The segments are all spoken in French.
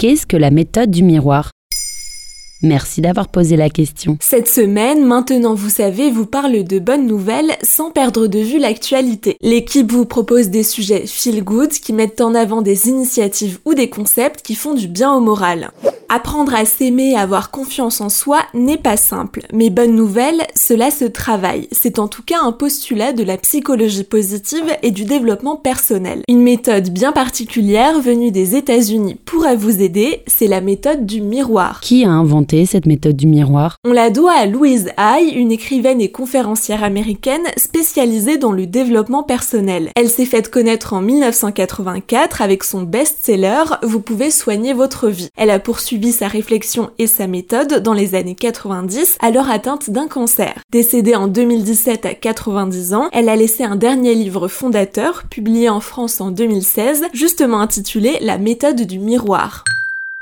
Qu'est-ce que la méthode du miroir? Merci d'avoir posé la question. Cette semaine, maintenant vous savez, vous parle de bonnes nouvelles sans perdre de vue l'actualité. L'équipe vous propose des sujets feel good qui mettent en avant des initiatives ou des concepts qui font du bien au moral. Apprendre à s'aimer et avoir confiance en soi n'est pas simple, mais bonne nouvelle, cela se travaille. C'est en tout cas un postulat de la psychologie positive et du développement personnel. Une méthode bien particulière venue des États-Unis pourra vous aider, c'est la méthode du miroir. Qui a inventé cette méthode du miroir? On la doit à Louise Hay, une écrivaine et conférencière américaine spécialisée dans le développement personnel. Elle s'est faite connaître en 1984 avec son best-seller Vous pouvez soigner votre vie. Elle a poursuivi sa réflexion et sa méthode dans les années 90, alors atteinte d'un cancer. Décédée en 2017 à 90 ans, elle a laissé un dernier livre fondateur, publié en France en 2016, justement intitulé La méthode du miroir.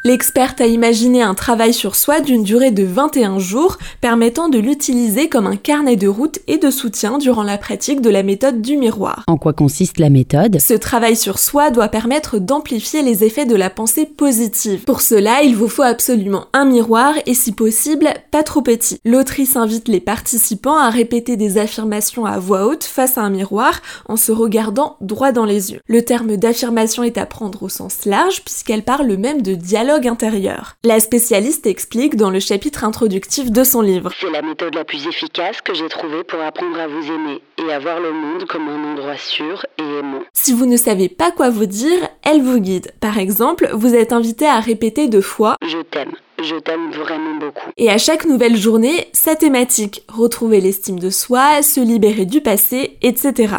L'experte a imaginé un travail sur soi d'une durée de 21 jours, permettant de l'utiliser comme un carnet de route et de soutien durant la pratique de la méthode du miroir. En quoi consiste la méthode? Ce travail sur soi doit permettre d'amplifier les effets de la pensée positive. Pour cela, il vous faut absolument un miroir et si possible, pas trop petit. L'autrice invite les participants à répéter des affirmations à voix haute face à un miroir en se regardant droit dans les yeux. Le terme d'affirmation est à prendre au sens large puisqu'elle parle même de dialogue intérieur. La spécialiste explique dans le chapitre introductif de son livre. C'est la méthode la plus efficace que j'ai trouvée pour apprendre à vous aimer et à voir le monde comme un endroit sûr et aimant. Si vous ne savez pas quoi vous dire, elle vous guide. Par exemple, vous êtes invité à répéter deux fois Je t'aime. Je t'aime vraiment beaucoup. Et à chaque nouvelle journée, sa thématique, retrouver l'estime de soi, se libérer du passé, etc.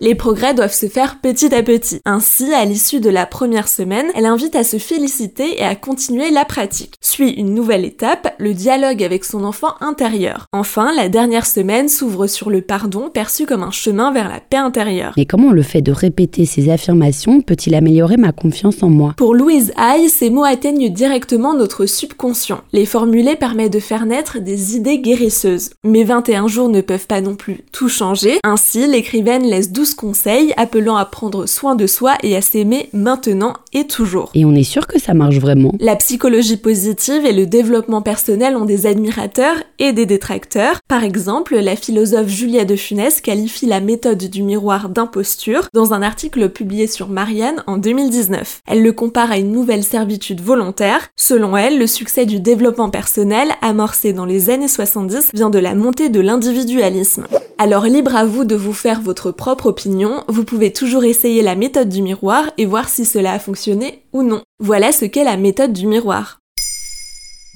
Les progrès doivent se faire petit à petit. Ainsi, à l'issue de la première semaine, elle invite à se féliciter et à continuer la pratique. Suit une nouvelle étape, le dialogue avec son enfant intérieur. Enfin, la dernière semaine s'ouvre sur le pardon perçu comme un chemin vers la paix intérieure. Mais comment le fait de répéter ces affirmations peut-il améliorer ma confiance en moi? Pour Louise Hay, ces mots atteignent directement notre subconscient. Les formuler permet de faire naître des idées guérisseuses. Mais 21 jours ne peuvent pas non plus tout changer. Ainsi, l'écrivaine laisse 12 conseils appelant à prendre soin de soi et à s'aimer maintenant et toujours. Et on est sûr que ça marche vraiment La psychologie positive et le développement personnel ont des admirateurs et des détracteurs. Par exemple, la philosophe Julia de Funès qualifie la méthode du miroir d'imposture dans un article publié sur Marianne en 2019. Elle le compare à une nouvelle servitude volontaire. Selon elle, le succès du développement personnel amorcé dans les années 70 vient de la montée de l'individualisme. Alors libre à vous de vous faire votre propre opinion, vous pouvez toujours essayer la méthode du miroir et voir si cela a fonctionné ou non. Voilà ce qu'est la méthode du miroir.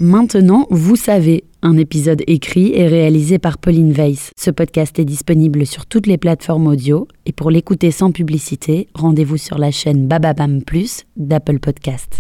Maintenant, vous savez, un épisode écrit et réalisé par Pauline Weiss. Ce podcast est disponible sur toutes les plateformes audio et pour l'écouter sans publicité, rendez-vous sur la chaîne Bababam Plus d'Apple Podcast.